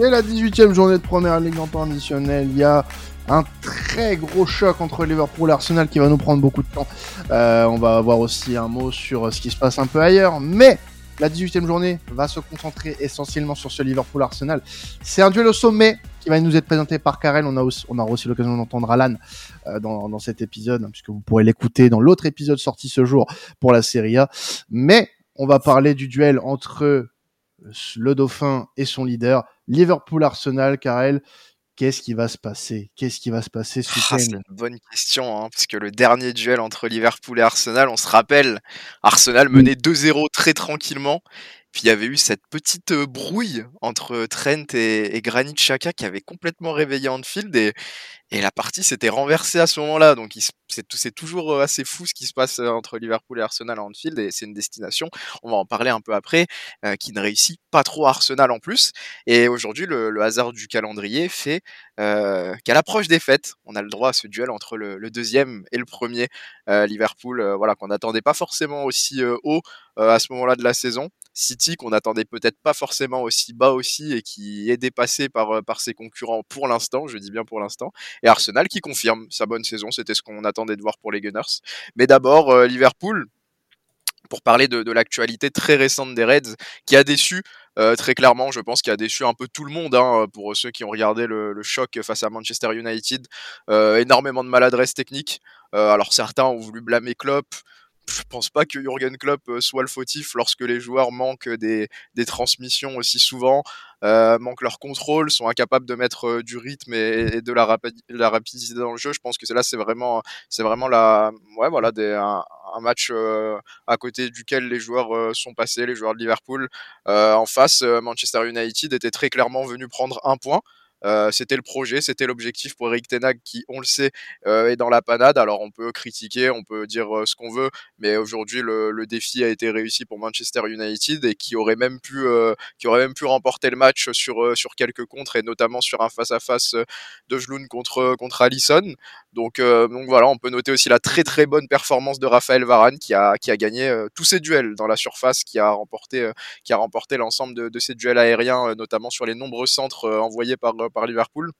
C'est la 18e journée de première ligue en temps additionnel. Il y a un très gros choc entre Liverpool et Arsenal qui va nous prendre beaucoup de temps. Euh, on va avoir aussi un mot sur ce qui se passe un peu ailleurs. Mais la 18e journée va se concentrer essentiellement sur ce Liverpool-Arsenal. C'est un duel au sommet qui va nous être présenté par Karel. On a aussi, on aura aussi l'occasion d'entendre Alan euh, dans, dans, cet épisode, hein, puisque vous pourrez l'écouter dans l'autre épisode sorti ce jour pour la Serie A. Mais on va parler du duel entre le Dauphin et son leader, Liverpool-Arsenal. Karel, qu'est-ce qui va se passer? Qu'est-ce qui va se passer ce ah, C'est une bonne question, hein, parce que le dernier duel entre Liverpool et Arsenal, on se rappelle, Arsenal menait 2-0 très tranquillement. Puis il y avait eu cette petite brouille entre Trent et, et Granit Xhaka qui avait complètement réveillé Anfield et, la partie s'était renversée à ce moment-là. Donc c'est toujours assez fou ce qui se passe entre Liverpool et Arsenal à Anfield. Et c'est une destination, on va en parler un peu après, qui ne réussit pas trop Arsenal en plus. Et aujourd'hui, le, hasard du calendrier fait qu'à l'approche des fêtes, on a le droit à ce duel entre le, deuxième et le premier Liverpool, voilà qu'on n'attendait pas forcément aussi haut à ce moment-là de la saison. City qu'on n'attendait peut-être pas forcément aussi bas aussi et qui est dépassé par, par ses concurrents pour l'instant, je dis bien pour l'instant et Arsenal qui confirme sa bonne saison. C'était ce qu'on attendait de voir pour les Gunners. Mais d'abord, euh, Liverpool, pour parler de, l'actualité très récente des Reds, qui a déçu euh, très clairement, je pense qu'il a déçu un peu tout le monde, hein, pour ceux qui ont regardé le, choc face à Manchester United. Euh, énormément de maladresse technique. Euh, alors certains ont voulu blâmer Klopp, je pense pas que Jurgen Klopp soit le fautif lorsque les joueurs manquent des, transmissions aussi souvent euh, manquent leur contrôle, sont incapables de mettre euh, du rythme et, de la, rapidité dans le jeu. Je pense que là, c'est vraiment, c'est vraiment la, ouais, voilà, un, match euh, à côté duquel les joueurs euh, sont passés, les joueurs de Liverpool. Euh, en face, Manchester United était très clairement venu prendre un point. Euh, c'était le projet, c'était l'objectif pour Eric Tenag qui, on le sait, euh, est dans la panade. Alors on peut critiquer, on peut dire euh, ce qu'on veut, mais aujourd'hui le, le, défi a été réussi pour Manchester United et qui aurait même pu, qui aurait même pu remporter le match sur sur quelques contres et notamment sur un face à face de Jloun contre contre Allison. Donc donc voilà, on peut noter aussi la très très bonne performance de Raphaël Varane qui a qui a gagné tous ses duels dans la surface, qui a remporté qui a remporté l'ensemble de, de ses duels aériens, notamment sur les nombreux centres envoyés par par Liverpool.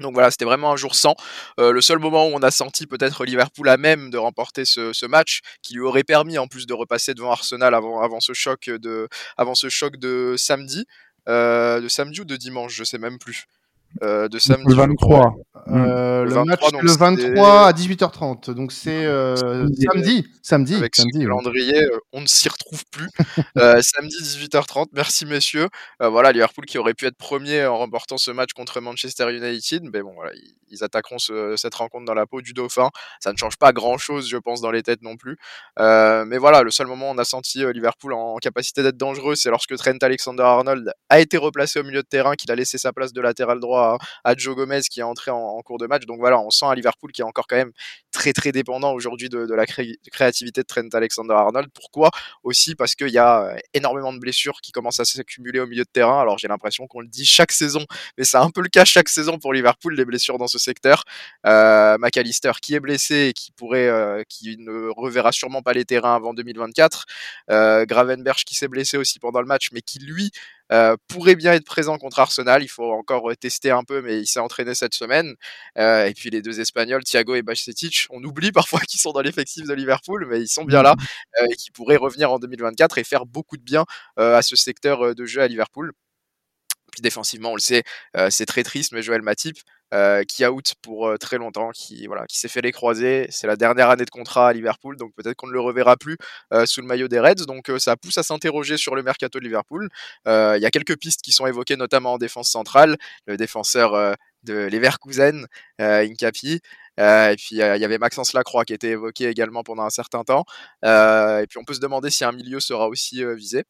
Donc voilà, c'était vraiment un jour sans. Euh, le seul moment où on a senti peut-être Liverpool à même de remporter ce, match, qui lui aurait permis en plus de repasser devant Arsenal avant, avant ce choc de, avant ce choc de samedi, euh, de samedi ou de dimanche, je sais même plus. Euh, de samedi. Le 23. Euh, le, le 23, match le 23 à 18h30. Donc c'est euh, samedi. Samedi. Avec samedi, ce calendrier, ouais. on ne s'y retrouve plus. Euh, samedi 18h30. Merci messieurs. Euh, voilà, Liverpool qui aurait pu être premier en remportant ce match contre Manchester United. Mais bon, voilà, ils, ils attaqueront ce, cette rencontre dans la peau du Dauphin. Ça ne change pas grand chose, je pense, dans les têtes non plus. mais voilà, le seul moment où on a senti Liverpool en, en capacité d'être dangereux, c'est lorsque Trent Alexander-Arnold a été replacé au milieu de terrain, qu'il a laissé sa place de latéral droit à, Joe Gomez qui est entré en, cours de match. Donc voilà, on sent à Liverpool qui est encore quand même très très dépendant aujourd'hui de, la cré créativité de Trent Alexander-Arnold. Pourquoi? Aussi parce qu'il y a euh, énormément de blessures qui commencent à s'accumuler au milieu de terrain. Alors j'ai l'impression qu'on le dit chaque saison, mais c'est un peu le cas chaque saison pour Liverpool, les blessures dans ce secteur. Euh, McAllister qui est blessé et qui pourrait, euh, qui ne reverra sûrement pas les terrains avant 2024. Euh, qui s'est blessé aussi pendant le match, mais qui lui euh, pourrait bien être présent contre Arsenal. Il faut encore tester un peu, mais il s'est entraîné cette semaine. Euh, et puis les deux Espagnols, Thiago et Bajcetic, on oublie parfois qu'ils sont dans l'effectif de Liverpool, mais ils sont bien là euh, et qui pourraient revenir en 2024 et faire beaucoup de bien euh, à ce secteur de jeu à Liverpool. Puis défensivement, on le sait, c'est très triste, mais Joël Matip, qui out pour très longtemps, qui s'est fait les croiser. C'est la dernière année de contrat à Liverpool, donc peut-être qu'on ne le reverra plus sous le maillot des Reds. Donc ça pousse à s'interroger sur le mercato de Liverpool. Il y a quelques pistes qui sont évoquées, notamment en défense centrale. Le défenseur de Leverkusen, Incapi. Et puis il y avait Maxence Lacroix qui était évoqué également pendant un certain temps. Et puis on peut se demander si un milieu sera aussi visé.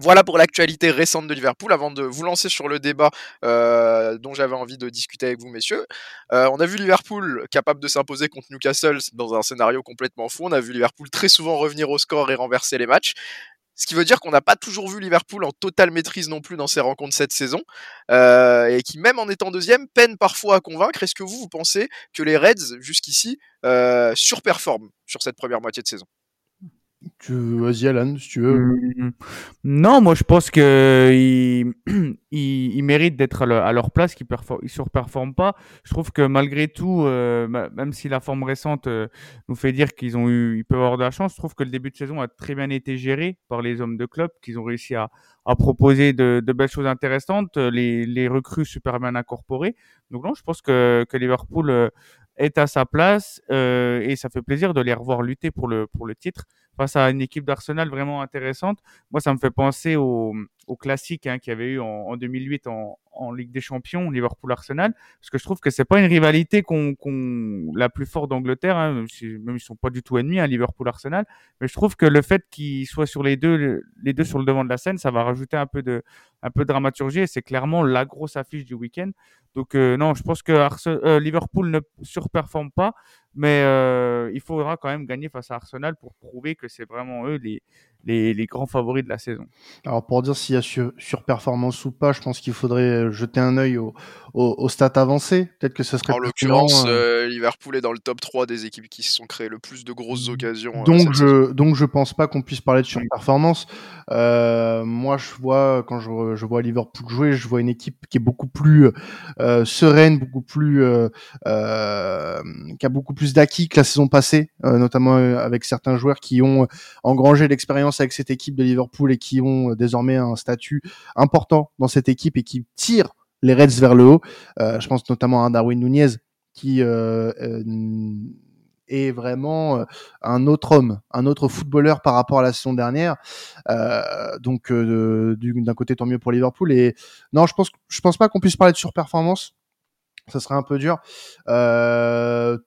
Voilà pour l'actualité récente de Liverpool. Avant de vous lancer sur le débat euh, dont j'avais envie de discuter avec vous, messieurs, euh, on a vu Liverpool capable de s'imposer contre Newcastle dans un scénario complètement fou. On a vu Liverpool très souvent revenir au score et renverser les matchs. Ce qui veut dire qu'on n'a pas toujours vu Liverpool en totale maîtrise non plus dans ses rencontres cette saison, euh, et qui même en étant deuxième peine parfois à convaincre. Est-ce que vous, vous pensez que les Reds jusqu'ici surperforment sur cette première moitié de saison? Tu... Vas-y, Alan, si tu veux. Mmh. Non, moi je pense que ils, ils, méritent d'être à, leur place, qu'ils ne surperforment pas. Je trouve que malgré tout, euh, même si la forme récente euh, nous fait dire qu'ils ont eu, ils peuvent avoir de la chance, je trouve que le début de saison a très bien été géré par les hommes de club, qu'ils ont réussi à, à proposer de, belles choses intéressantes, les, les recrues super bien incorporées. Donc non, je pense que, que Liverpool euh, est à sa place et ça fait plaisir de les revoir lutter pour le, pour le titre face à une équipe d'Arsenal vraiment intéressante. Moi, ça me fait penser au, classique hein, qu'il y avait eu en, en 2008 en, Ligue des Champions, Liverpool-Arsenal, parce que je trouve que c'est pas une rivalité qu'on, la plus forte d'Angleterre, hein, même ils sont pas du tout ennemis, hein, Liverpool-Arsenal, mais je trouve que le fait qu'ils soient sur les deux, les deux sur le devant de la scène, ça va rajouter un peu de, un peu de dramaturgie et c'est clairement la grosse affiche du week-end. Donc euh, non, je pense que euh, Liverpool ne surperforme pas, mais euh, il faudra quand même gagner face à Arsenal pour prouver que c'est vraiment eux les, les, les, grands favoris de la saison. Alors pour dire s'il y a sur, surperformance ou pas, je pense qu'il faudrait jeter un œil au, au, au stats avancé. Peut-être que ce serait. En l'occurrence, euh... Liverpool est dans le top 3 des équipes qui se sont créées le plus de grosses occasions. Donc je donc je pense pas qu'on puisse parler de surperformance. Euh, moi je vois quand je, je, vois Liverpool jouer, je vois une équipe qui est beaucoup plus euh, sereine, beaucoup plus euh, euh, qui a beaucoup plus d'acquis que la saison passée, notamment avec certains joueurs qui ont engrangé l'expérience avec cette équipe de Liverpool et qui ont désormais un statut important dans cette équipe et qui tirent les Reds vers le haut. je pense notamment à Darwin Nunez qui est vraiment un autre homme, un autre footballeur par rapport à la saison dernière. Euh, donc d'un côté tant mieux pour Liverpool et non, je pense je pense pas qu'on puisse parler de surperformance. Ça serait un peu dur. Euh,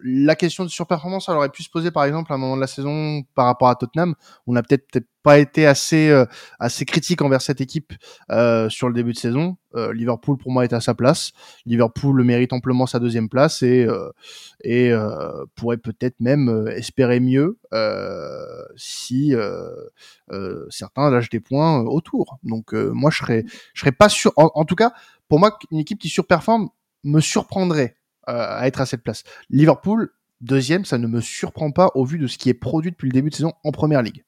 la question de surperformance, elle aurait pu se poser par exemple à un moment de la saison par rapport à Tottenham. On n'a peut-être peut pas été assez euh, assez critique envers cette équipe euh, sur le début de saison. Euh, Liverpool pour moi est à sa place. Liverpool mérite amplement sa deuxième place et euh, euh, pourrait peut-être même espérer mieux si certains lâchent des points autour. Donc moi je serais je serais pas sûr. En tout cas pour moi une équipe qui surperforme me surprendrait à être à cette place. Liverpool, deuxième, ça ne me surprend pas au vu de ce qui est produit depuis le début de saison en première ligue.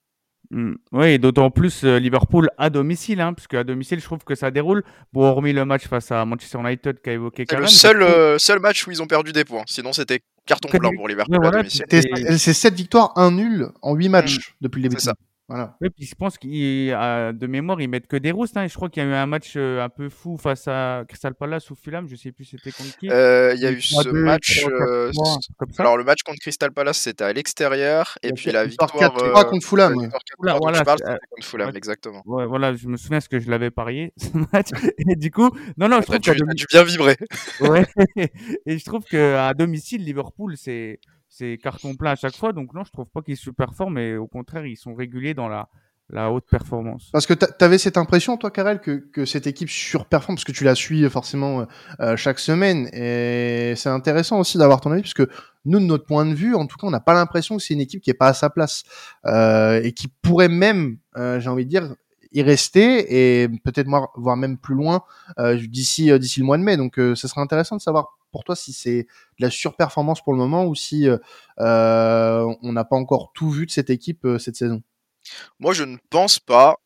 Mmh. Oui, d'autant plus euh, Liverpool à domicile, hein, parce qu'à domicile, je trouve que ça déroule. Bon, hormis le match face à Manchester United qu'a évoqué C'est le seul, euh, seul match où ils ont perdu des points. Sinon, c'était carton blanc pour Liverpool à domicile. C'est 7 victoires, 1 nul en 8 matchs mmh. depuis le début de saison. Voilà. Oui, puis je pense qu'il de mémoire, ils mettent que des roustes. Hein. Je crois qu'il y a eu un match euh, un peu fou face à Crystal Palace ou Fulham. Je sais plus c'était contre qui. Euh, il y a eu ce match. Euh, alors le match contre Crystal Palace, c'était à l'extérieur, et puis la victoire 4-3 contre Fulham. Voilà, voilà, parles, contre Fulham, exactement. Ouais, voilà, je me souviens ce que je l'avais parié ce match. et du coup, non, non, je trouve tu, as dû bien vibrer. ouais. et je trouve qu'à domicile, Liverpool, c'est c'est carton plein à chaque fois. Donc non, je trouve pas qu'ils super forts, mais au contraire, ils sont réguliers dans la, la haute performance. Parce que tu avais cette impression, toi, Karel, que, que cette équipe surperforme, parce que tu la suis forcément euh, chaque semaine. Et c'est intéressant aussi d'avoir ton avis, parce que nous, de notre point de vue, en tout cas, on n'a pas l'impression que c'est une équipe qui est pas à sa place. Euh, et qui pourrait même, euh, j'ai envie de dire, y rester et peut-être voir même plus loin euh, d'ici d'ici le mois de mai. Donc, ça serait intéressant de savoir pour toi si c'est de la surperformance pour le moment ou si euh, euh, on n'a pas encore tout vu de cette équipe euh, cette saison? Moi, je ne pense pas.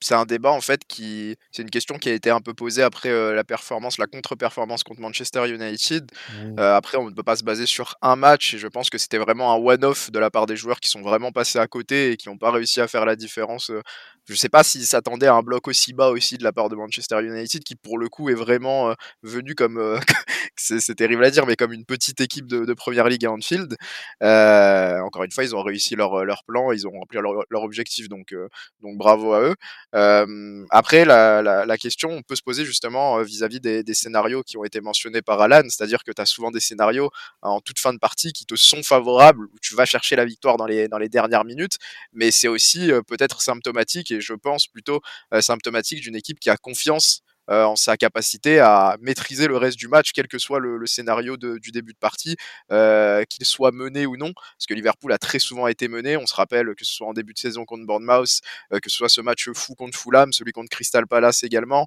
C'est un débat en fait qui, c'est une question qui a été un peu posée après la performance, la contre-performance contre Manchester United. après, on ne peut pas se baser sur un match et je pense que c'était vraiment un one-off de la part des joueurs qui sont vraiment passés à côté et qui n'ont pas réussi à faire la différence je ne sais pas s'ils s'attendaient à un bloc aussi bas aussi de la part de Manchester United, qui pour le coup est vraiment euh, venu comme, euh, c'est terrible à dire, mais comme une petite équipe de, de première ligue à Anfield. Euh, encore une fois, ils ont réussi leur, leur plan, ils ont rempli leur, leur objectif, donc, donc bravo à eux. Après, la, la, la, question, on peut se poser justement vis-à-vis des, des, scénarios qui ont été mentionnés par Alan, c'est-à-dire que tu as souvent des scénarios en toute fin de partie qui te sont favorables, où tu vas chercher la victoire dans les, dans les dernières minutes, mais c'est aussi peut-être symptomatique et je pense plutôt euh, symptomatique d'une équipe qui a confiance en sa capacité à maîtriser le reste du match, quel que soit le, scénario du début de partie, qu'il soit mené ou non, parce que Liverpool a très souvent été mené. On se rappelle que ce soit en début de saison contre Bournemouth, que ce soit ce match fou contre Fulham, celui contre Crystal Palace également,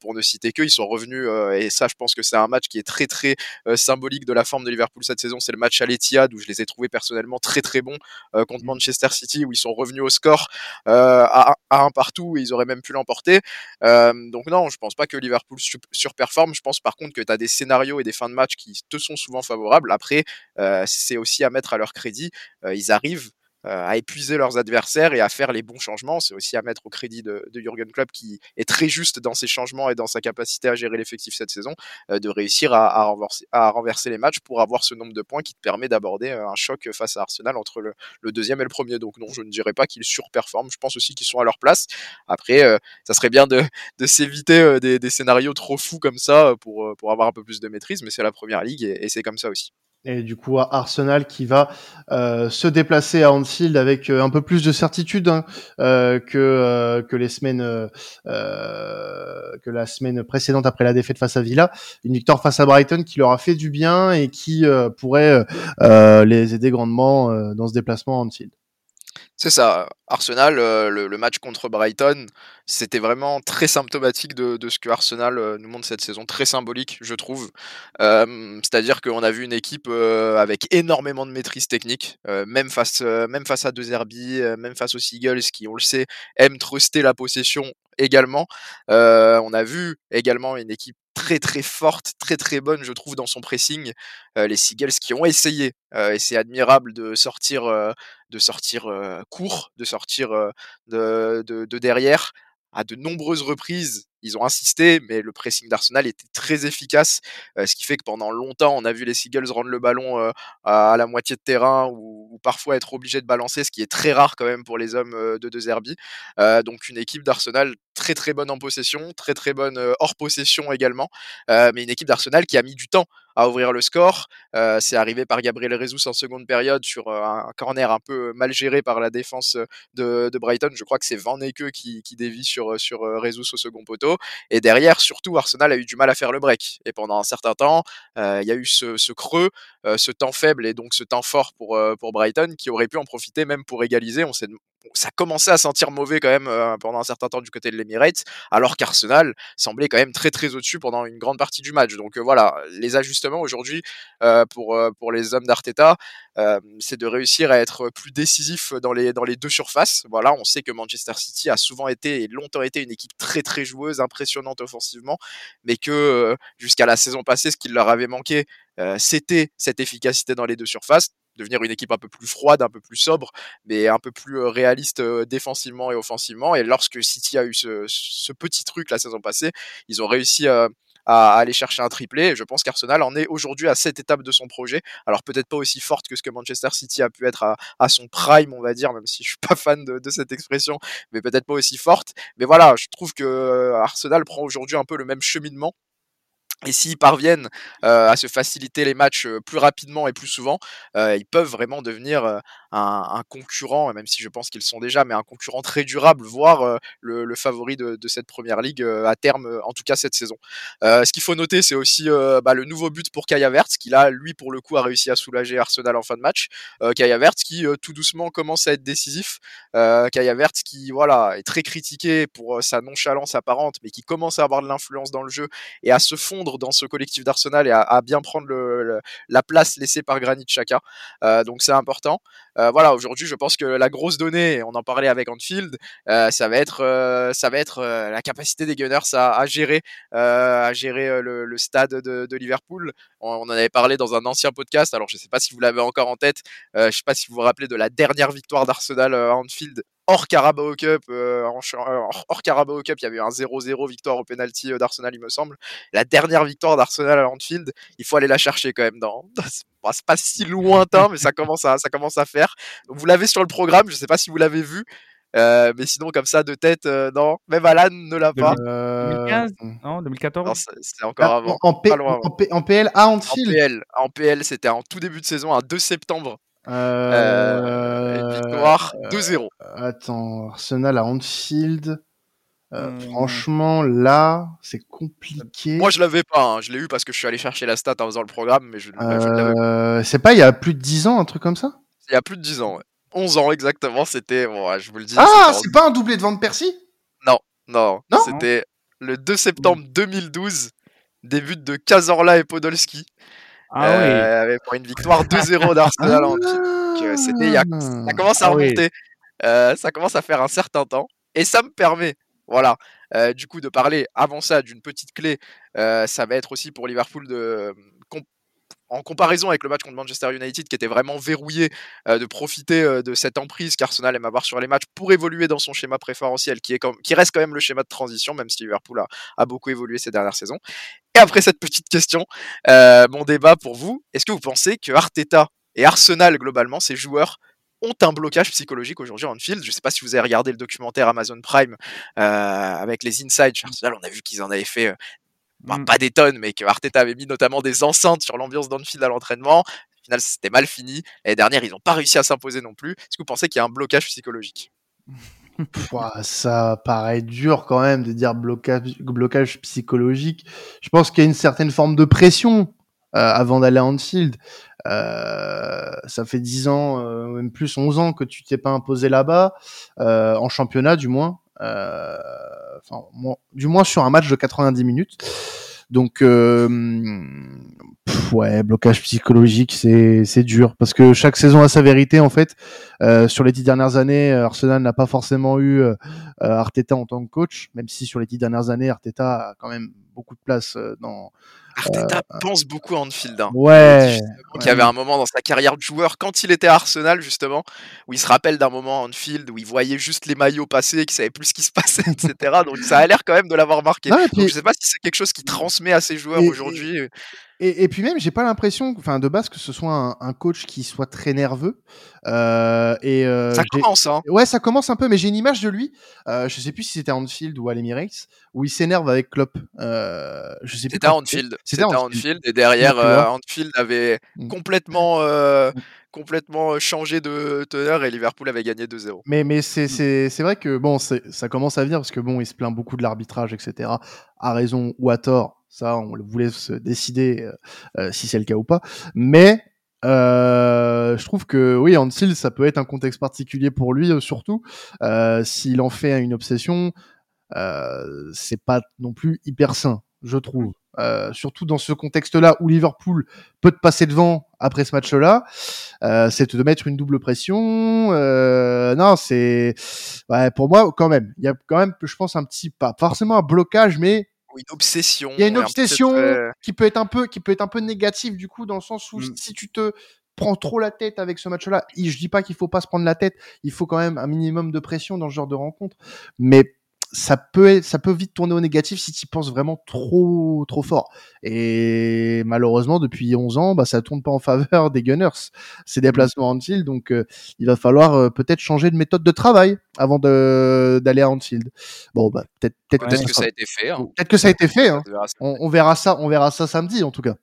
pour ne citer que, ils sont revenus et ça, je pense que c'est un match qui est très très symbolique de la forme de Liverpool cette saison. C'est le match à l'Etihad où je les ai trouvés personnellement très très bons contre mmh. Manchester City où ils sont revenus au score à, un partout et ils auraient même pu l'emporter. donc non, je pense pas que Liverpool surperforme. Je pense par contre que tu as des scénarios et des fins de match qui te sont souvent favorables. Après, c'est aussi à mettre à leur crédit. ils arrivent euh, à épuiser leurs adversaires et à faire les bons changements. C'est aussi à mettre au crédit de, Jürgen Klopp qui est très juste dans ses changements et dans sa capacité à gérer l'effectif cette saison, euh, de réussir à, renverser, les matchs pour avoir ce nombre de points qui te permet d'aborder euh, un choc face à Arsenal entre le, deuxième et le premier. Donc non, je ne dirais pas qu'ils surperforment. Je pense aussi qu'ils sont à leur place. Après, ça serait bien de, s'éviter des, scénarios trop fous comme ça pour, avoir un peu plus de maîtrise, mais c'est la première ligue et c'est comme ça aussi. Et du coup, Arsenal qui va euh, se déplacer à Anfield avec euh, un peu plus de certitude hein, euh, que les semaines que la semaine précédente après la défaite face à Villa, une victoire face à Brighton qui leur a fait du bien et qui pourrait les aider grandement dans ce déplacement à Anfield. C'est ça. Arsenal, euh, le, match contre Brighton, c'était vraiment très symptomatique de, ce que Arsenal euh, nous montre cette saison, très symbolique, je trouve. Euh, c'est-à-dire qu'on a vu une équipe avec énormément de maîtrise technique, même, face, même face à deux Herbie, même face aux Seagulls, qui, on le sait, aiment truster la possession également. on a vu également une équipe très très forte, très très bonne, je trouve, dans son pressing. les Seagulls qui ont essayé, et c'est admirable de sortir, court, de sortir de, derrière à de nombreuses reprises ils ont insisté, mais le pressing d'Arsenal était très efficace, euh, ce qui fait que pendant longtemps, on a vu les Seagulls rendre le ballon euh, à, la moitié de terrain ou, parfois être obligés de balancer, ce qui est très rare quand même pour les hommes euh, de De Zerbi. donc une équipe d'Arsenal très très bonne en possession, très très bonne hors possession également, mais une équipe d'Arsenal qui a mis du temps à ouvrir le score. c'est arrivé par Gabriel Jesus en seconde période sur un corner un peu mal géré par la défense de, Brighton. Je crois que c'est Van Eke qui, qui dévie sur, sur Jesus au second poteau. Et derrière, surtout, Arsenal a eu du mal à faire le break. Et pendant un certain temps, euh, il y a eu ce, creux, euh, ce temps faible et donc ce temps fort pour, euh, pour Brighton qui aurait pu en profiter même pour égaliser. On s'est ça commençait à sentir mauvais quand même pendant un certain temps du côté de l'Emirates, alors qu'Arsenal semblait quand même très très au-dessus pendant une grande partie du match. Donc voilà, les ajustements aujourd'hui pour, pour les hommes d'Arteta, c'est de réussir à être plus décisif dans les, dans les deux surfaces. Voilà, on sait que Manchester City a souvent été et longtemps été une équipe très très joueuse, impressionnante offensivement, mais que jusqu'à la saison passée, ce qui leur avait manqué, c'était cette efficacité dans les deux surfaces devenir une équipe un peu plus froide, un peu plus sobre, mais un peu plus réaliste défensivement et offensivement. Et lorsque City a eu ce, ce petit truc la saison passée, ils ont réussi à à aller chercher un triplé. Et je pense qu'Arsenal en est aujourd'hui à cette étape de son projet. Alors peut-être pas aussi forte que ce que Manchester City a pu être à, son prime, on va dire, même si je suis pas fan de, de cette expression, mais peut-être pas aussi forte. Mais voilà, je trouve que euh, Arsenal prend aujourd'hui un peu le même cheminement et s'ils parviennent euh, à se faciliter les matchs euh, plus rapidement et plus souvent, euh, ils peuvent vraiment devenir un, un, concurrent, même si je pense qu'ils sont déjà, mais un concurrent très durable, voire le, le, favori de, de, cette première ligue à terme, en tout cas cette saison. ce qu'il faut noter, c'est aussi bah, le nouveau but pour Kaya Verts, qui là, lui, pour le coup, a réussi à soulager Arsenal en fin de match. Kaya Verts qui tout doucement commence à être décisif. Kaya Verts qui voilà est très critiqué pour sa nonchalance apparente, mais qui commence à avoir de l'influence dans le jeu et à se fondre dans ce collectif d'Arsenal et à, bien prendre le, la place laissée par Granit Xhaka. Euh, donc c'est important. Euh, voilà, aujourd'hui, je pense que la grosse donnée, on en parlait avec Anfield, euh, ça va être, ça va être la capacité des Gunners à, gérer, à gérer le, stade de, Liverpool. On, en avait parlé dans un ancien podcast. Alors je ne sais pas si vous l'avez encore en tête. je ne sais pas si vous vous rappelez de la dernière victoire d'Arsenal à Anfield hors Carabao Cup, euh, euh, hors, Carabao Cup, il y avait eu un 0-0 victoire au penalty euh, d'Arsenal, il me semble. La dernière victoire d'Arsenal à Anfield, il faut aller la chercher quand même dans. C'est pas si lointain, mais ça commence à, ça commence à faire. Vous l'avez sur le programme, je sais pas si vous l'avez vu. mais sinon, comme ça, de tête, non. Même Alan ne l'a pas. 2015 Non, 2014 C'est encore ah, avant. En, PL à Anfield? En PL, en PL c'était en tout début de saison, un 2 septembre. Euh, victoire 2-0. Attends, Arsenal à Anfield. Euh, Hmm. Franchement, là, c'est compliqué. Moi, je l'avais pas. hein. Je l'ai eu parce que je suis allé chercher la stat en faisant le programme, mais je, Euh, c'est pas il y a plus de 10 ans, un truc comme ça? Il y a plus de 10 ans. ouais. 11 ans exactement, c'était. Bon, ouais, je vous le dis. Ah, en- c'est pas un doublé de Van Persie? Non, Non c'était le 2 septembre 2012, début de Cazorla et Podolski. Ah euh, pour une victoire 2-0 d'Arsenal en Donc, euh, c'était il y a- Ça commence à Ah oui. remonter. Euh, ça commence à faire un certain temps. Et ça me permet, voilà, euh, du coup, de parler avant ça d'une petite clé. Ça va être aussi pour Liverpool de. En comparaison avec le match contre Manchester United, qui était vraiment verrouillé, euh, de profiter euh, de cette emprise qu'Arsenal aime avoir sur les matchs pour évoluer dans son schéma préférentiel, qui, est qui reste quand même le schéma de transition, même si Liverpool a, a beaucoup évolué ces dernières saisons. Et après cette petite question, euh, mon débat pour vous, est-ce que vous pensez que Arteta et Arsenal, globalement, ces joueurs, ont un blocage psychologique aujourd'hui en field. Je ne sais pas si vous avez regardé le documentaire Amazon Prime avec les insides Arsenal. On a vu qu'ils en avaient fait bah, Mm. pas des tonnes, mais que Arteta avait mis notamment des enceintes sur l'ambiance d'Anfield à l'entraînement. Au final, c'était mal fini. L'année dernière, ils n'ont pas réussi à s'imposer non plus. Est-ce que vous pensez qu'il y a un blocage psychologique? Ça paraît dur quand même de dire blocage, blocage psychologique. Je pense qu'il y a une certaine forme de pression euh, avant d'aller à Anfield. Euh, ça fait 10 ans, euh, même plus 11 ans que tu t'es pas imposé là-bas, en championnat du moins. Euh, du moins sur un match de 90 minutes. Donc, euh, ouais, blocage psychologique, c'est dur parce que chaque saison a sa vérité en fait. Euh, sur les dix dernières années, Arsenal n'a pas forcément eu Arteta en tant que coach, même si sur les dix dernières années, Arteta a quand même beaucoup de place dans. Arteta pense beaucoup à Anfield. hein. Ouais. Il y avait un moment dans sa carrière de joueur, quand il était à Arsenal, justement, où il se rappelle d'un moment en field où il voyait juste les maillots passer, qu'il savait plus ce qui se passait, etc. Donc ça a l'air quand même de l'avoir marqué. Non, et Donc puis- je sais pas si c'est quelque chose qui transmet à ses joueurs Et- aujourd'hui. Et, et puis même, j'ai pas l'impression, enfin de base, que ce soit un, un coach qui soit très nerveux. Euh, et euh, Ça commence, hein. Ouais, ça commence un peu, mais j'ai une image de lui. Euh, je sais plus si c'était à Anfield ou à l'Emirates, où il s'énerve avec Klopp. Euh, je sais plus. C'était à Anfield. C'était Anfield. Et derrière, euh. Anfield avait Mm. complètement, euh, Mm. complètement changé de teneur et Liverpool avait gagné 2-0. Mais, mais c'est, Mm. c'est, c'est vrai que bon, ça commence à venir parce que bon, il se plaint beaucoup de l'arbitrage, etc. À raison ou à tort, ça, on le- vous laisse décider euh, euh, si c'est le cas ou pas. Mais euh, je trouve que oui, Anfield, ça peut être un contexte particulier pour lui, euh, surtout euh, s'il en fait une obsession. Euh, c'est pas non plus hyper sain, je trouve. Euh, surtout dans ce contexte-là où Liverpool peut te passer devant après ce match-là, euh, c'est de mettre une double pression. Euh, non, c'est ouais, pour moi quand même. Il y a quand même, je pense, un petit pas forcément un blocage, mais Ou une obsession. il y a une obsession qui peut être un peu, qui peut être un peu négative du coup dans le sens où Mm. si tu te prends trop la tête avec ce match-là, je dis pas qu'il faut pas se prendre la tête, il faut quand même un minimum de pression dans ce genre de rencontre, mais ça peut être- ça peut vite tourner au négatif si tu penses vraiment trop trop fort. Et malheureusement depuis 11 ans, bah ça tourne pas en faveur des Gunners ces déplacements à Anfield, donc euh, il va falloir euh, peut-être changer de méthode de travail avant de d'aller à Anfield. Bon bah peut-être peut-être que ça a été fait. hein. peut-être que ça a été fait. Hein. On verra ça, on verra ça samedi en tout cas.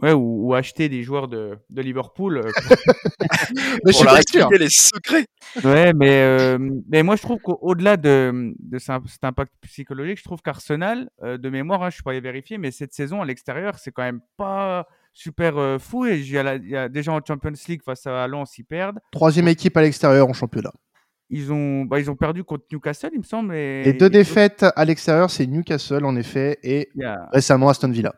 Ouais, ou, ou acheter des joueurs de, de Liverpool. euh, Mais je Pour suis leur pas sûr. expliquer les secrets. Ouais, mais, euh, mais moi je trouve qu'au-delà de, de cet impact psychologique, je trouve qu'Arsenal, euh, de mémoire, hein, je suis pas allé vérifier, mais cette saison à l'extérieur, c'est quand même pas super euh, fou. Et il y, a y déjà en Champions League face à Lens, ils perdent. Troisième équipe à l'extérieur en championnat. Ils ont, bah, ils ont perdu contre Newcastle, il me semble. Et, Les deux et- défaites à l'extérieur, c'est Newcastle en effet et récemment Aston Villa.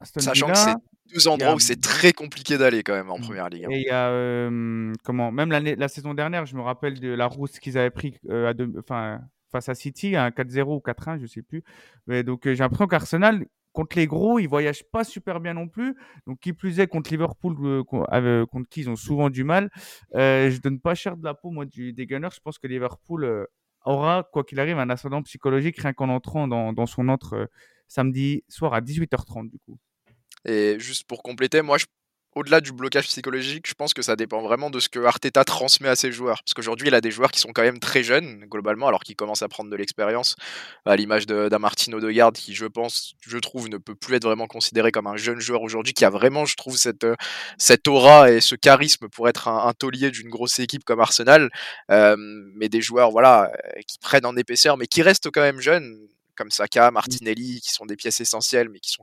Aston Sachant Villa, que c'est deux endroits a- où c'est très compliqué d'aller quand même en Mm. première ligue. hein. Et il y a euh, comment même l'année la saison dernière, je me rappelle de la rousse qu'ils avaient pris euh, à deux- enfin face à City, un 4-0 ou 4-1, je sais plus. Mais donc euh, j'ai l'impression qu'Arsenal contre les gros, ils voyagent pas super bien non plus. Donc qui plus est contre Liverpool, euh, con- contre qui ils ont souvent du mal. Je donne pas cher de la peau moi du, des Gunners. Je pense que Liverpool aura quoi qu'il arrive un ascendant psychologique rien qu'en entrant dans, dans son entre samedi soir à 18h30 du coup. Et juste pour compléter, moi, au-delà du blocage psychologique, je pense que ça dépend vraiment de ce que Arteta transmet à ses joueurs. Parce qu'aujourd'hui, il a des joueurs qui sont quand même très jeunes, globalement, alors qu'ils commencent à prendre de l'expérience, à l'image de- d'un Martin Odegaard, qui, je pense, je trouve, ne peut plus être vraiment considéré comme un jeune joueur aujourd'hui, qui a vraiment, je trouve, cette, euh, cette aura et ce charisme pour être un, taulier d'une grosse équipe comme Arsenal. Euh, mais des joueurs, voilà, euh, qui prennent en épaisseur, mais qui restent quand même jeunes. comme Saka, Martinelli, qui sont des pièces essentielles, mais qui sont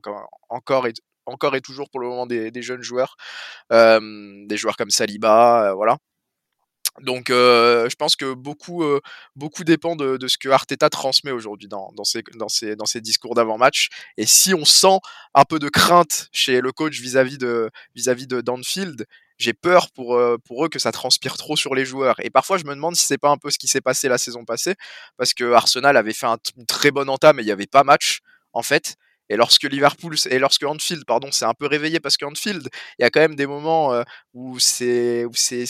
encore et, encore et toujours pour le moment des, jeunes joueurs, des joueurs comme Saliba, voilà. Donc, euh, je pense que beaucoup, euh, beaucoup dépend de, ce que Arteta transmet aujourd'hui dans, ses, discours d'avant-match. Et si on sent un peu de crainte chez le coach vis-à-vis de, Danfield, j'ai peur pour, euh, pour eux que ça transpire trop sur les joueurs. Et parfois, je me demande si c'est pas un peu ce qui s'est passé la saison passée, parce que Arsenal avait fait un, une très bonne entame et il n'y avait pas match, en fait. Et lorsque Liverpool et lorsque Anfield, pardon, s'est un peu réveillé parce qu'Anfield, il y a quand même des moments euh, où c'est où c'est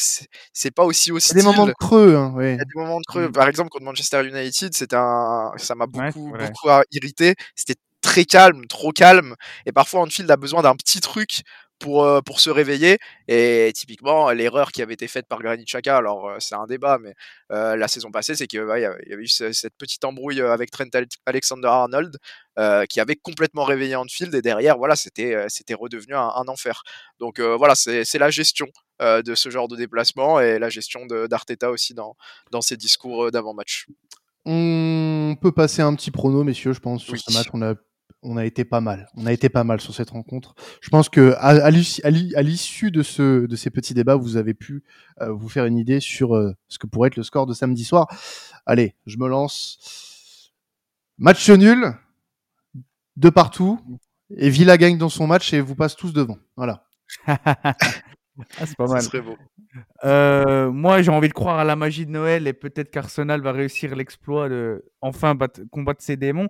c'est pas aussi hostile. Il y a des moments de creux, hein, oui. Il y a des moments de creux. Mmh. Par exemple, contre Manchester United, c'était un, ça m'a beaucoup beaucoup irrité. C'était très calme, trop calme. Et parfois, Anfield a besoin d'un petit truc pour, pour se réveiller. Et typiquement, l'erreur qui avait été faite par Granit Xhaka, alors c'est un débat, mais euh, la saison passée, c'est qu'il y, avait eu cette petite embrouille avec Trent Alexander-Arnold qui avait complètement réveillé Anfield. Et derrière, voilà, c'était c'était redevenu un, enfer. Donc voilà, c'est la gestion de ce genre de déplacement et la gestion d'Arteta aussi dans, dans ses discours d'avant-match. On peut passer un petit prono, messieurs, je pense, sur ce match. On a on a été pas mal. On a été pas mal sur cette rencontre. Je pense que à, l'issue de ce de ces petits débats, vous avez pu euh, vous faire une idée sur euh, ce que pourrait être le score de samedi soir. Allez, je me lance. Match nul, de partout, et Villa gagne dans son match et vous passe tous devant. Voilà. Ah, c'est pas mal. Euh, moi, j'ai envie de croire à la magie de Noël et peut-être qu'Arsenal va réussir l'exploit de enfin combattre ses démons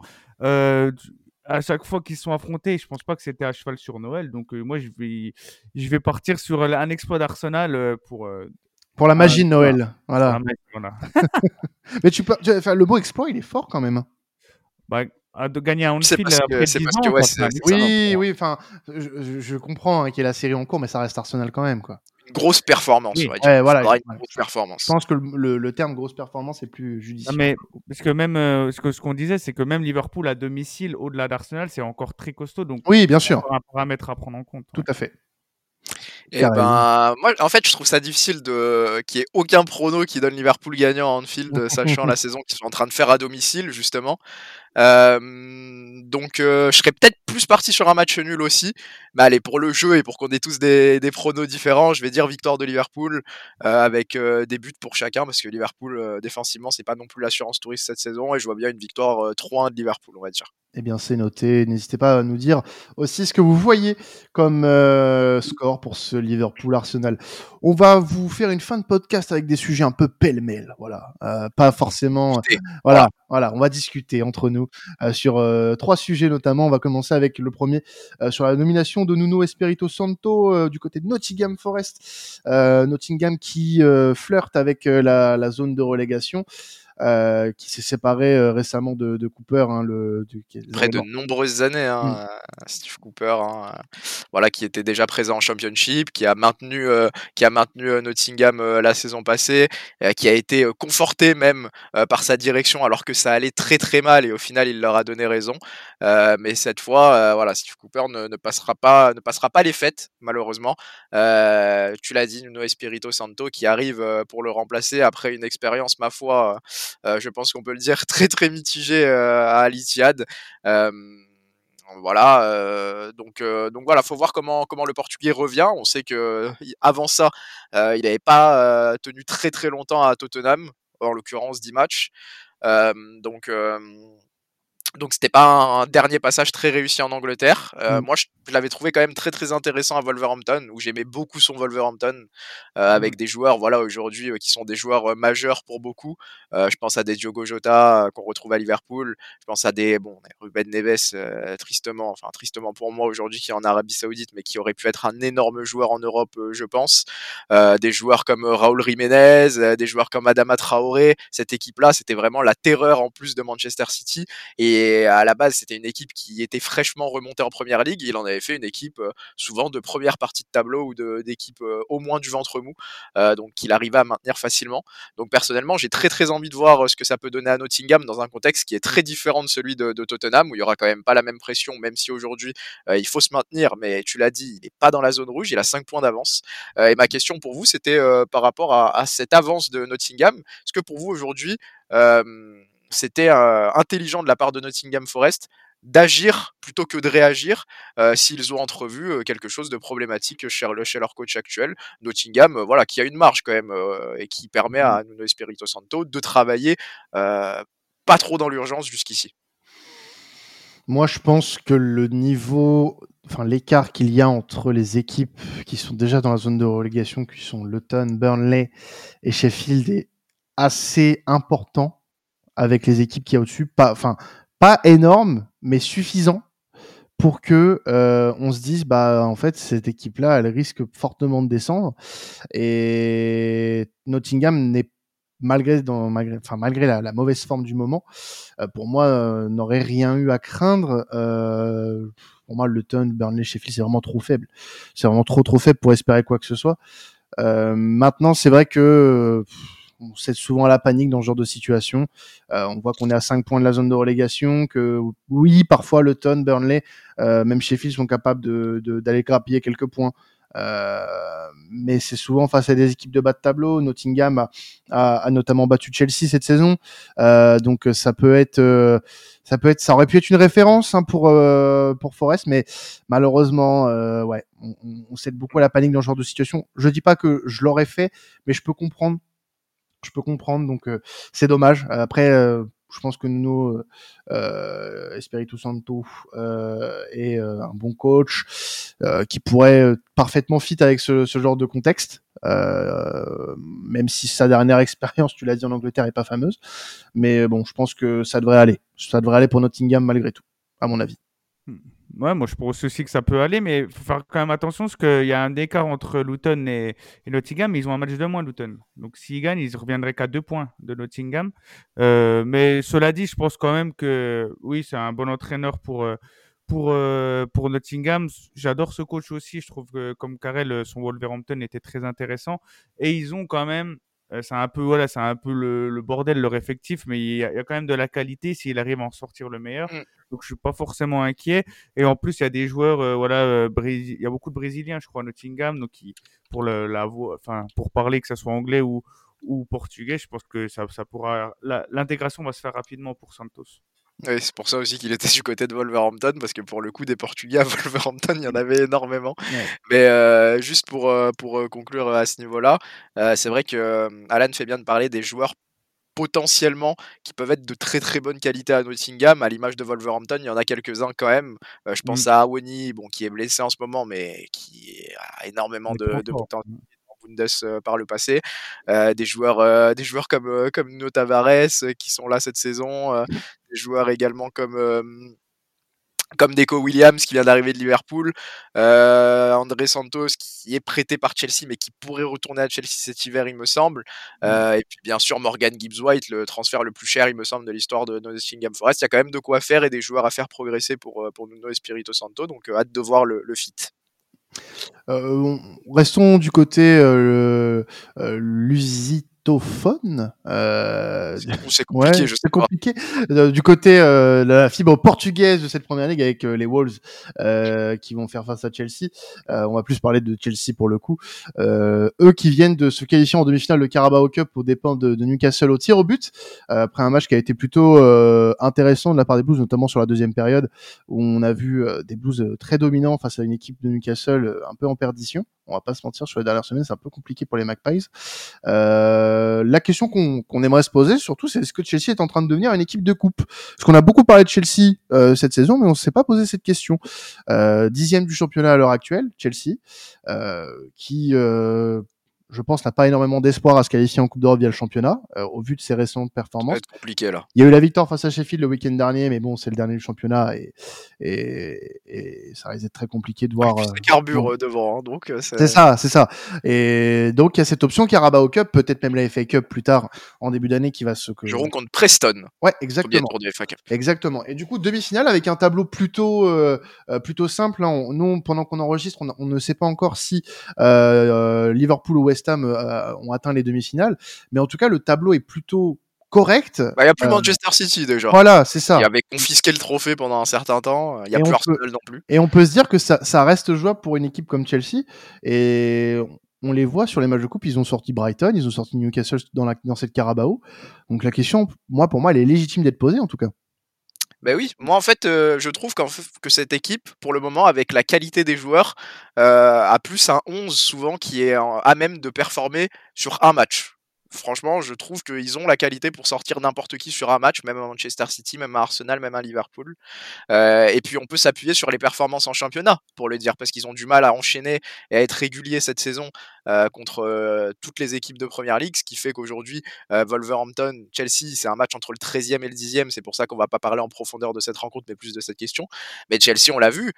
à chaque fois qu'ils sont affrontés, je pense pas que c'était à cheval sur Noël. Donc euh, moi, je vais, je vais partir sur un exploit d'Arsenal pour. Euh, pour la magie de Noël, voilà. Mais tu peux, enfin, le beau exploit, il est fort quand même. Hein. Bah, de gagner un Anfield après 10 ans. oui, oui, enfin, je, je comprends hein, qu'il y ait la série en cours, mais ça reste Arsenal quand même, quoi grosse performance. voilà, une grosse performance. Je pense que le, terme grosse performance est plus judicieux. mais parce que même euh, ce que ce qu'on disait, c'est que même Liverpool à domicile, au-delà d'Arsenal, c'est encore très costaud. Donc oui, bien sûr. Un paramètre à prendre en compte. Tout à fait. Et ben, moi, en fait, je trouve ça difficile de qu'il n'y ait aucun prono qui donne Liverpool gagnant à Anfield, sachant la saison qu'ils sont en train de faire à domicile, justement. Euh, donc, euh, je serais peut-être plus parti sur un match nul aussi. Mais allez, pour le jeu et pour qu'on ait tous des, des pronos différents, je vais dire victoire de Liverpool euh, avec des buts pour chacun parce que Liverpool défensivement, c'est pas non plus l'assurance touriste cette saison et je vois bien une victoire 3-1 de Liverpool, on va dire. Eh bien, c'est noté. N'hésitez pas à nous dire aussi ce que vous voyez comme euh, score pour ce Liverpool Arsenal. On va vous faire une fin de podcast avec des sujets un peu pêle-mêle. Voilà, euh, pas forcément. Voilà, voilà, on va discuter entre nous euh, sur trois sujets notamment. On va commencer avec le premier sur la nomination de Nuno Espirito Santo du côté de Nottingham Forest. Nottingham qui flirte avec la, zone de relégation. Euh, qui s'est séparé euh, récemment de, de Cooper. Hein, le, du, Près de nombreuses années, hein, mmh. Euh, Steve Cooper, hein, voilà, qui était déjà présent en Championship, qui a maintenu, qui a maintenu Nottingham la saison passée, qui a été conforté même par sa direction alors que ça allait très très mal et au final il leur a donné raison. mais cette fois, voilà, Steve Cooper ne, ne, passera pas, ne passera pas les fêtes malheureusement. tu l'as dit, Nuno Espirito Santo qui arrive pour le remplacer après une expérience, ma foi, euh, je pense qu'on peut le dire, très très mitigé euh, à Al-Ittihad. Voilà euh, donc euh, donc voilà faut voir comment comment le portugais revient. On sait que avant ça il n'avait pas tenu très très longtemps à Tottenham en l'occurrence 10 matchs. Donc donc c'était pas un dernier passage très réussi en Angleterre. Euh, mmh. Moi, je, l'avais trouvé quand même très très intéressant à Wolverhampton, où j'aimais beaucoup son Wolverhampton, euh, avec mmh. des joueurs, voilà, aujourd'hui euh, qui sont des joueurs majeurs pour beaucoup. je pense à des Diogo Jota qu'on retrouve à Liverpool. Je pense à des bon Ruben Neves, tristement, enfin tristement pour moi aujourd'hui, qui est en Arabie Saoudite, mais qui aurait pu être un énorme joueur en Europe, je pense. des joueurs comme Raúl Jiménez, des joueurs comme Adama Traoré. Cette équipe-là, c'était vraiment la terreur en plus de Manchester City et et à la base, c'était une équipe qui était fraîchement remontée en première ligue. Il en avait fait une équipe euh, souvent de première partie de tableau ou d'équipe euh, au moins du ventre mou, euh, donc qu'il arrivait à maintenir facilement. Donc personnellement, j'ai très très envie de voir ce que ça peut donner à Nottingham dans un contexte qui est très différent de celui de, Tottenham, où il y aura quand même pas la même pression, même si aujourd'hui il faut se maintenir. Mais tu l'as dit, il n'est pas dans la zone rouge, il a 5 points d'avance. et ma question pour vous, c'était par rapport à, cette avance de Nottingham. Est-ce que pour vous aujourd'hui c'était intelligent de la part de Nottingham Forest d'agir plutôt que de réagir s'ils ont entrevu quelque chose de problématique chez, chez, leur coach actuel. Nottingham, voilà, qui a une marge quand même et qui permet à mmh. Nuno Espirito Santo de travailler pas trop dans l'urgence jusqu'ici. Moi, je pense que le niveau, enfin l'écart qu'il y a entre les équipes qui sont déjà dans la zone de relégation, qui sont Luton, Burnley et Sheffield, est assez important avec les équipes qui y a au-dessus. Pas, enfin, pas énorme, mais suffisant pour que euh, on se dise bah en fait cette équipe là elle risque fortement de descendre. Et Nottingham n'est malgré dans malgré enfin malgré la, mauvaise forme du moment euh, pour moi euh, n'aurait rien eu à craindre. Pour moi Luton Burnley Sheffield c'est vraiment trop faible. C'est vraiment trop trop faible pour espérer quoi que ce soit. Maintenant c'est vrai que on cède souvent à la panique dans ce genre de situation. Euh, on voit qu'on est à 5 points de la zone de relégation, que oui, parfois le Ton, Burnley, euh, même Sheffield sont capables d'aller de, grappiller quelques points. Euh, mais c'est souvent face à des équipes de bas de tableau. Nottingham a, a, notamment battu Chelsea cette saison, euh, donc ça peut être, euh, ça peut être, ça aurait pu être une référence hein, pour euh, pour Forest, mais malheureusement, ouais, on, on cède beaucoup à la panique dans ce genre de situation. Je dis pas que je l'aurais fait, mais je peux comprendre je peux comprendre. Donc euh, c'est dommage. Après, euh, je pense que nous, euh, Espiritu Santo est un bon coach qui pourrait parfaitement fit avec ce, genre de contexte. même si sa dernière expérience, tu l'as dit en Angleterre, est pas fameuse, mais bon, je pense que ça devrait aller. Ça devrait aller pour Nottingham malgré tout, à mon avis. Hmm. Ouais, moi je pense aussi que ça peut aller, mais il faut faire quand même attention parce qu'il y a un écart entre Luton et, Nottingham, ils ont un match de moins, Luton. Donc s'ils gagnent, ils reviendraient qu'à deux points de Nottingham. Euh, mais cela dit, je pense quand même que oui, c'est un bon entraîneur pour, euh, pour, euh, pour Nottingham. J'adore ce coach aussi. Je trouve que comme Carrel, son Wolverhampton était très intéressant. Et ils ont quand même c'est un peu voilà, c'est un peu le, bordel leur effectif, mais il y, a, quand même de la qualité s'il arrive à en sortir le meilleur. Mm. Donc je suis pas forcément inquiet. Et en plus il y a des joueurs, euh, voilà, euh, il y a beaucoup de Brésiliens, je crois, à Nottingham, donc qui, pour le, la enfin pour parler que ça soit anglais ou ou portugais, je pense que ça, ça pourra, l'intégration va se faire rapidement pour Santos. Oui, c'est pour ça aussi qu'il était du côté de Wolverhampton, parce que pour le coup, des Portugais à Wolverhampton, il y en avait énormément. Mais euh, juste pour, pour conclure à ce niveau-là, c'est vrai que Alan fait bien de parler des joueurs potentiellement qui peuvent être de très très bonne qualité à Nottingham. À l'image de Wolverhampton, il y en a quelques-uns quand même. je pense mmh. à Awoni, bon, qui est blessé en ce moment, mais qui a énormément de, de potentiel euh, par le passé. Euh, des joueurs, euh, des joueurs comme comme Nuno Tavares qui sont là cette saison. des joueurs également comme comme Deco Williams qui vient d'arriver de Liverpool, André Santos qui est prêté par Chelsea mais qui pourrait retourner à Chelsea cet hiver il me semble, et puis bien sûr Morgan Gibbs-White, le transfert le plus cher il me semble de l'histoire de Nottingham Forest. Il y a quand même de quoi faire et des joueurs à faire progresser pour, pour Nuno Espirito Santo, donc hâte de voir le, le fit. Euh, restons du côté euh, euh. Euh, c'est compliqué, je sais compliqué. Euh, du côté euh, la fibre portugaise de cette première ligue avec les Wolves qui vont faire face à Chelsea. on va plus parler de Chelsea pour le coup. eux qui viennent de se qualifier en demi-finale de Carabao Cup aux dépens de, de, Newcastle au tir au but après un match qui a été plutôt intéressant de la part des Blues, notamment sur la deuxième période où on a vu des Blues très dominants face à une équipe de Newcastle un peu en perdition. On va pas se mentir, sur les dernières semaines, c'est un peu compliqué pour les Magpies. Euh, la question qu'on aimerait se poser, surtout, c'est est-ce que Chelsea est en train de devenir une équipe de coupe? Parce qu'on a beaucoup parlé de Chelsea euh, cette saison, mais on ne s'est pas posé cette question. Euh, dixième du championnat à l'heure actuelle, Chelsea, euh, qui euh, je pense, n'a pas énormément d'espoir à se qualifier en Coupe d'Europe via le championnat, euh, au vu de ses récentes performances. Ça compliqué là. Il y a eu la victoire face à Sheffield le week-end dernier, mais bon, c'est le dernier du championnat et, et, et ça risque d'être très compliqué de voir. C'est euh, carbure euh, devant, hein, donc. C'est ça, c'est ça. Et donc il y a cette option qui au Cup, peut-être même la FA Cup plus tard en début d'année qui va se. Que... Joueront contre Preston. Ouais, exactement. Exactement. Et du coup demi-finale avec un tableau plutôt plutôt simple. Hein. nous, pendant qu'on enregistre, on, on, ne sait pas encore si Liverpool ou West Ham ont atteint les demi-finales. Mais en tout cas, le tableau est plutôt correct. Bah, il n'y a plus euh, Manchester City déjà. Voilà, c'est ça. Il avait confisqué le trophée pendant un certain temps. Il n'y a plus Arsenal non plus. Et on peut se dire que ça, ça, reste jouable pour une équipe comme Chelsea. Et on les voit sur les matchs de coupe, ils ont sorti Brighton, ils ont sorti Newcastle dans, la, dans cette Carabao. Donc la question, moi, pour moi, elle est légitime d'être posée en tout cas. Ben oui, moi en fait, euh, je trouve qu'en que cette équipe, pour le moment, avec la qualité des joueurs, euh, a plus un 11 souvent qui est à même de performer sur un match franchement, je trouve qu'ils ont la qualité pour sortir n'importe qui sur un match, même à Manchester City, même à Arsenal, même à Liverpool. Euh, et puis on peut s'appuyer sur les performances en championnat, pour le dire, parce qu'ils ont du mal à enchaîner et à être réguliers cette saison euh, contre euh, toutes les équipes de Première Ligue, ce qui fait qu'aujourd'hui, Wolverhampton, Chelsea, c'est un match entre le 13e et le 10e, c'est pour ça qu'on va pas parler en profondeur de cette rencontre, mais plus de cette question. Mais Chelsea, on l'a vu,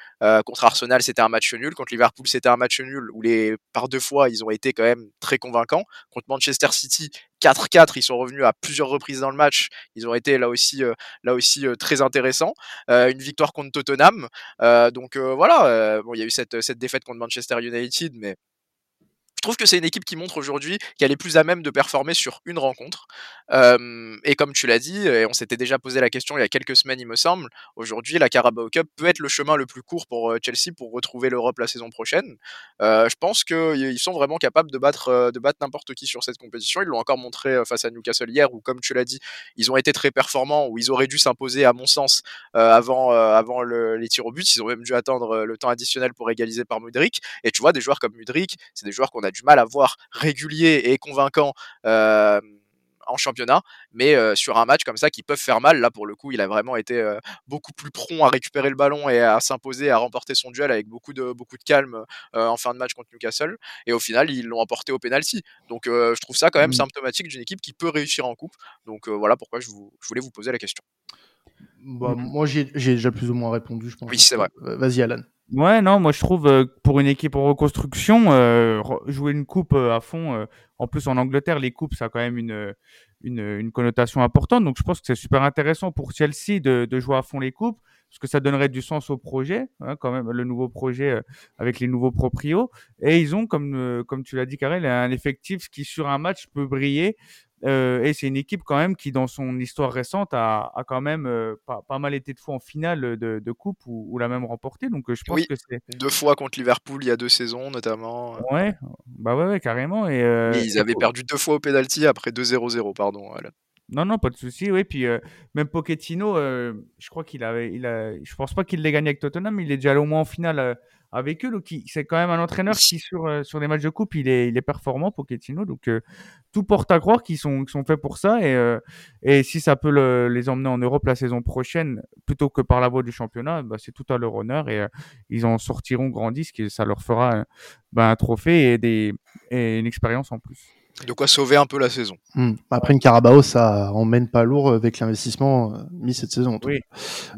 contre Arsenal, c'était un match nul, contre Liverpool, c'était un match nul, où les, par deux fois, ils ont été quand même très convaincants. Contre Manchester City, 4-4, ils sont revenus à plusieurs reprises dans le match. Ils ont été là aussi, euh, là aussi euh, très intéressants. Euh, une victoire contre Tottenham. donc voilà, bon, il y a eu cette, cette défaite contre Manchester United, mais trouve que c'est une équipe qui montre aujourd'hui qu'elle est plus à même de performer sur une rencontre. et comme tu l'as dit, et on s'était déjà posé la question il y a quelques semaines, il me semble, aujourd'hui, la Carabao Cup peut être le chemin le plus court pour Chelsea pour retrouver l'Europe la saison prochaine. je pense qu'ils sont vraiment capables de battre, de battre n'importe qui sur cette compétition. Ils l'ont encore montré face à Newcastle hier, où, comme tu l'as dit, ils ont été très performants, où ils auraient dû s'imposer, à mon sens, avant, avant les tirs au but. Ils ont même dû attendre le temps additionnel pour égaliser par Mudrik. Et tu vois, des joueurs comme Mudrik, c'est des joueurs qu'on a du mal à voir régulier et convaincant en championnat, mais sur un match comme ça qui peuvent faire mal. Là, pour le coup, il a vraiment été beaucoup plus prompt à récupérer le ballon et à s'imposer, à remporter son duel avec beaucoup de, beaucoup de calme en fin de match contre Newcastle. Et au final, ils l'ont emporté au penalty. Donc, je trouve ça quand même mmh. symptomatique d'une équipe qui peut réussir en coupe. Donc, voilà pourquoi je, vous, je, voulais vous poser la question. Bah, mmh. Moi, j'ai déjà plus ou moins répondu, je pense. Oui, c'est vrai. Vas-y, Alan. Ouais, non, moi je trouve euh, pour une équipe en reconstruction, euh, jouer une coupe euh, à fond, en plus en Angleterre, les coupes, ça a quand même une, une, une connotation importante. Donc je pense que c'est super intéressant pour Chelsea de, de, jouer à fond les coupes, parce que ça donnerait du sens au projet, hein, quand même, le nouveau projet avec les nouveaux proprios. Et ils ont, comme, comme tu l'as dit, Karel, un effectif qui sur un match peut briller. Euh, et c'est une équipe quand même qui, dans son histoire récente, a, a quand même euh, pas, pas, mal été de fois en finale de, de coupe ou, ou l'a même remporté. Donc euh, je pense oui, que c'est deux fois contre Liverpool il y a deux saisons notamment. Ouais, bah ouais, ouais carrément. Et, ils avaient perdu deux fois au penalty après 2-0-0, pardon. Voilà. Non, non, pas de souci. Oui, puis même Pochettino, je crois qu'il avait, il a, je pense pas qu'il l'ait gagné avec Tottenham, mais il est déjà allé au moins en finale avec eux. Donc, c'est quand même un entraîneur qui, sur, euh, les matchs de coupe, il est, il est performant, Pochettino. Donc, euh, tout porte à croire qu'ils sont, faits pour ça. Et, euh, si ça peut le, les emmener en Europe la saison prochaine, plutôt que par la voie du championnat, bah, c'est tout à leur honneur. Et ils en sortiront grandis, et ça leur fera bah, un trophée et, des, et une expérience en plus. De quoi sauver un peu la saison. Mmh. Après une Carabao, ça emmène pas lourd avec l'investissement mis cette saison. Oui.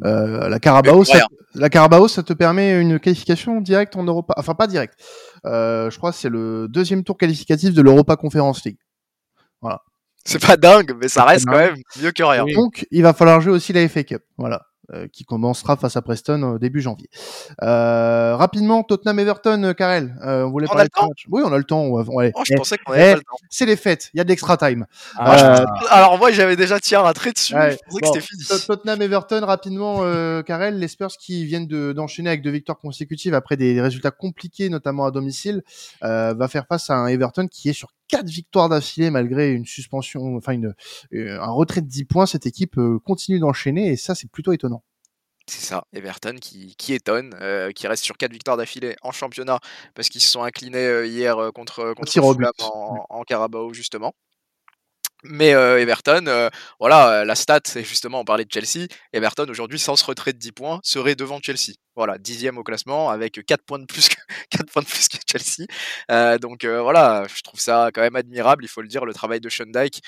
Euh, la Carabao, ça, la Carabao, ça te permet une qualification directe en Europa. Enfin, pas directe. Euh, je crois que c'est le deuxième tour qualificatif de l'Europa Conference League. Voilà. C'est pas dingue, mais ça reste quand même mieux que rien. Donc, il va falloir jouer aussi la FA Cup. Voilà. Euh, qui commencera face à Preston au début janvier. Euh, rapidement, Tottenham-Everton, euh, Karel. Euh, on voulait on parler de match. Oui, on a le temps. On va, oh, je pensais qu'on avait eh, pas le temps. C'est les fêtes. Il y a de l'extra time. Ah, alors moi, j'avais déjà tiré un trait dessus. Ouais. Je pensais bon, que c'était fini. Tottenham-Everton, rapidement, Karel. Les Spurs qui viennent d'enchaîner avec deux victoires consécutives après des résultats compliqués, notamment à domicile, va faire face à un Everton qui est sur quatre victoires d'affilée malgré une suspension, enfin une, un retrait de 10 points. Cette équipe continue d'enchaîner et ça, c'est plutôt étonnant. C'est ça, Everton qui, qui étonne, euh, qui reste sur 4 victoires d'affilée en championnat parce qu'ils se sont inclinés euh, hier euh, contre, contre Fulham en, en Carabao justement. Mais euh, Everton, euh, voilà, la stat, c'est justement, on parlait de Chelsea. Everton, aujourd'hui, sans ce retrait de 10 points, serait devant Chelsea. Voilà, dixième au classement, avec 4 points de plus que, 4 points de plus que Chelsea. Euh, donc voilà, je trouve ça quand même admirable, il faut le dire, le travail de Sean Dyke.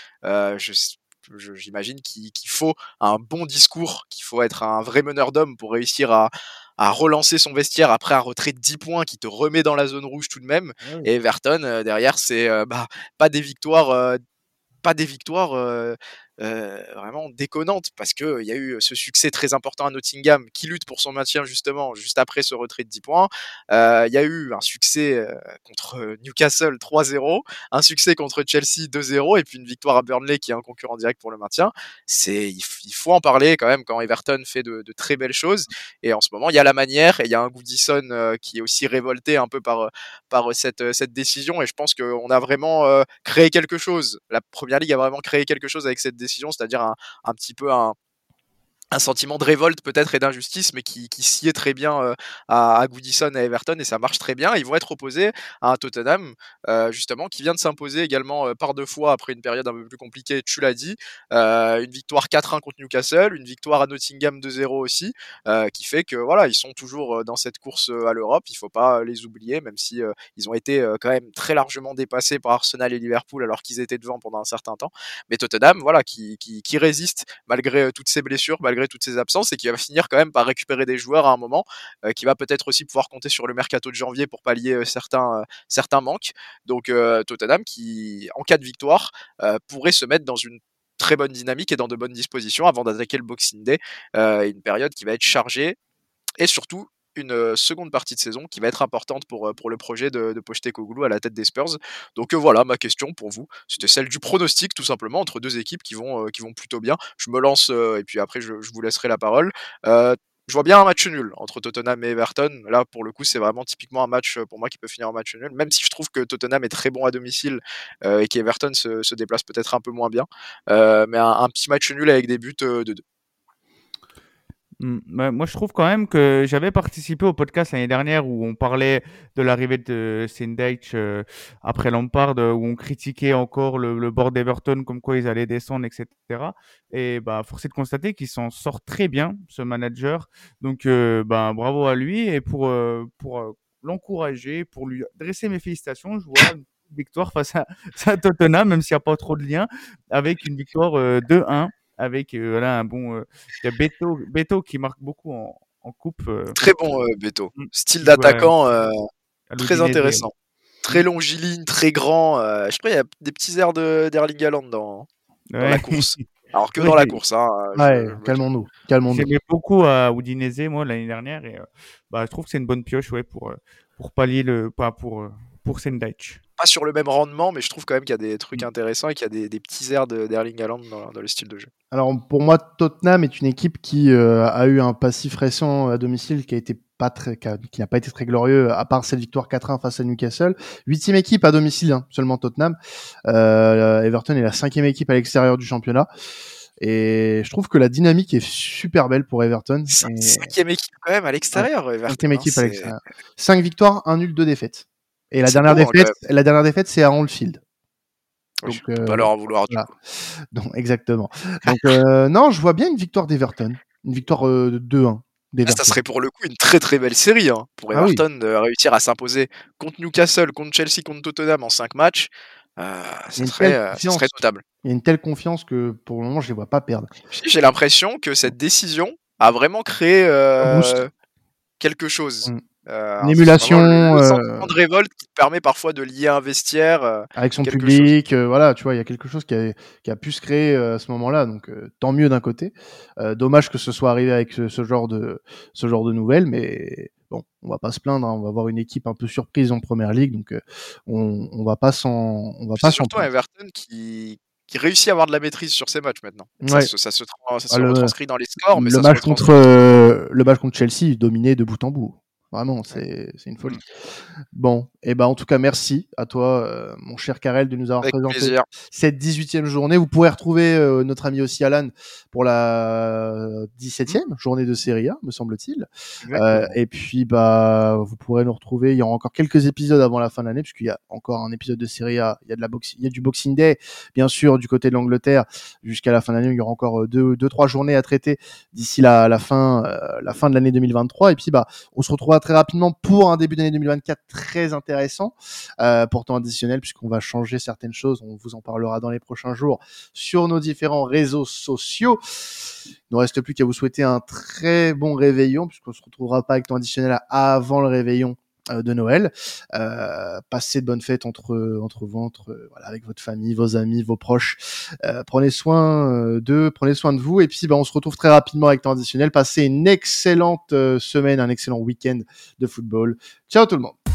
j'imagine qu'il faut un bon discours, qu'il faut être un vrai meneur d'homme pour réussir à, à, relancer son vestiaire après un retrait de 10 points qui te remet dans la zone rouge tout de même. Ah. Et Everton, euh, derrière, c'est euh, bah, pas des victoires, euh, pas des victoires euh, vraiment déconnante parce que il y a eu ce succès très important à Nottingham qui lutte pour son maintien justement juste après ce retrait de 10 points. Euh, il y a eu un succès euh, contre Newcastle 3-0, un succès contre Chelsea 2-0 et puis une victoire à Burnley qui est un concurrent direct pour le maintien. C'est il, faut en parler quand même quand Everton fait de, de, très belles choses et en ce moment il y a la manière et il y a un Goodison qui est aussi révolté un peu par par cette cette décision et je pense qu'on a vraiment créé quelque chose. La première ligue a vraiment créé quelque chose avec cette décision, c'est-à-dire un, un, petit peu un, un sentiment de révolte peut-être et d'injustice, mais qui, qui sied très bien euh, à, à Goodison à Everton et ça marche très bien. Ils vont être opposés à un Tottenham euh, justement qui vient de s'imposer également euh, par deux fois après une période un peu plus compliquée. Tu l'as dit, une victoire 4-1 contre Newcastle, une victoire à Nottingham 2-0 aussi, qui fait que voilà ils sont toujours dans cette course à l'Europe. Il faut pas les oublier, même si ils ont été quand même très largement dépassés par Arsenal et Liverpool alors qu'ils étaient devant pendant un certain temps. Mais Tottenham, voilà, qui, qui, qui résiste malgré toutes ces blessures, malgré toutes ces absences et qui va finir quand même par récupérer des joueurs à un moment, euh, qui va peut-être aussi pouvoir compter sur le mercato de janvier pour pallier euh, certains, euh, certains manques. Donc Tottenham qui, en cas de victoire, pourrait se mettre dans une très bonne dynamique et dans de bonnes dispositions avant d'attaquer le Boxing Day, une période qui va être chargée et surtout une seconde partie de saison qui va être importante pour, pour le projet de, de Pochettino à la tête des Spurs. Donc voilà, ma question pour vous, c'était celle du pronostic tout simplement entre deux équipes qui vont, qui vont plutôt bien. Je me lance et puis après je, je, vous laisserai la parole. je vois bien un match nul entre Tottenham et Everton. Là, pour le coup, c'est vraiment typiquement un match pour moi qui peut finir en match nul, même si je trouve que Tottenham est très bon à domicile et qu'Everton se, se, déplace peut-être un peu moins bien. mais un, un, petit match nul avec des buts de deux. Mmh, moi, je trouve quand même que j'avais participé au podcast l'année dernière où on parlait de l'arrivée de Sindage euh, après Lampard, euh, où on critiquait encore le, le bord d'Everton, comme quoi ils allaient descendre, etc. Et bah, force est de constater qu'il s'en sort très bien, ce manager. Donc, euh, bah, bravo à lui. Et pour, euh, pour l'encourager, pour lui dresser mes félicitations, je vois une victoire face à, à Tottenham, même s'il n'y a pas trop de lien, avec une victoire 2-1 avec euh, là un bon. Euh, il y a Beto, Beto qui marque beaucoup en, en coupe. Euh, très bon Beto. Mmh. Style d'attaquant très intéressant. Très longiligne, très grand. je crois qu'il y a des petits airs d'Erling Haaland dans, dans la course. Alors que dans la course. Hein, ouais, calmons-nous. Calmons J'aimais beaucoup à Udinese, moi, l'année dernière. Et, bah, je trouve que c'est une bonne pioche ouais, pour, pour pallier le. Pas pour, pour Sendage pas sur le même rendement, mais je trouve quand même qu'il y a des trucs mmh. intéressants et qu'il y a des, des petits airs d'Erling Haaland dans, dans, le style de jeu. Alors pour moi, Tottenham est une équipe qui euh, a eu un passif récent à domicile qui a été pas très, qui n'a pas été très glorieux, à part cette victoire 4-1 face à Newcastle. Huitième équipe à domicile, hein, seulement Tottenham. Euh, Everton est la cinquième équipe à l'extérieur du championnat. Et je trouve que la dynamique est super belle pour Everton. Cinquième équipe quand même à l'extérieur. cinquième équipe à l'extérieur. Cinq victoires, un nul, deux défaites. Et la dernière, défaite, la dernière défaite, c'est à Anfield. Donc, je peux pas leur en vouloir du coup. Donc, exactement. Donc, euh, non, je vois bien une victoire d'Everton. Une victoire euh, de 2-1. Ah, ça serait pour le coup une très très belle série hein, pour ah Everton de réussir à s'imposer contre Newcastle, contre Chelsea, contre Tottenham en 5 matchs. Euh, ça, serait, euh, ça, serait, notable. Il y a une telle confiance que pour le moment je ne les vois pas perdre. J'ai l'impression que cette décision a vraiment créé euh, quelque chose. Mm. Euh, une émulation, le, le sentiment de révolte qui permet parfois de lier un vestiaire euh, avec son public. Euh, voilà, tu vois, il y a quelque chose qui a, qui a pu se créer à ce moment-là. Donc, tant mieux d'un côté. dommage que ce soit arrivé avec ce, ce, genre de ce genre de nouvelles, mais bon, on va pas se plaindre. Hein, on va avoir une équipe un peu surprise en première ligue, donc on, on va pas s'en on va pas surtout Everton qui qui réussit à avoir de la maîtrise sur ses matchs maintenant. Ouais. Ça, se, ça, se, ça se ah, retranscrit dans les scores, mais le ça match contre le match contre Chelsea dominé de bout en bout. Vraiment, c'est une folie. Mmh. Bon, et eh ben en tout cas, merci à toi, euh, mon cher Karel, de nous avoir Avec présenté plaisir. cette 18e journée. Vous pourrez retrouver euh, notre ami aussi Alan pour la 17e mmh. journée de Serie A, me semble-t-il. Euh, et puis, bah, vous pourrez nous retrouver. Il y aura encore quelques épisodes avant la fin de l'année, puisqu'il y a encore un épisode de Serie A. Il y a de la box, il y a du Boxing Day, bien sûr, du côté de l'Angleterre, jusqu'à la fin de l'année. Il y aura encore deux, deux, trois journées à traiter d'ici la, la fin, la fin de l'année 2023. Et puis, bah, on se retrouvera très rapidement pour un début d'année 2024 très intéressant, euh, pourtant additionnel puisqu'on va changer certaines choses. On vous en parlera dans les prochains jours sur nos différents réseaux sociaux. Il ne reste plus qu'à vous souhaiter un très bon réveillon puisqu'on se retrouvera pas avec temps additionnel avant le réveillon de Noël. Euh, passez de bonnes fêtes entre entre vous, entre voilà, avec votre famille, vos amis, vos proches. Euh, prenez soin d'eux, prenez soin de vous. Et puis, bah, on se retrouve très rapidement avec temps additionnel. Passez une excellente semaine, un excellent week-end de football. Ciao tout le monde.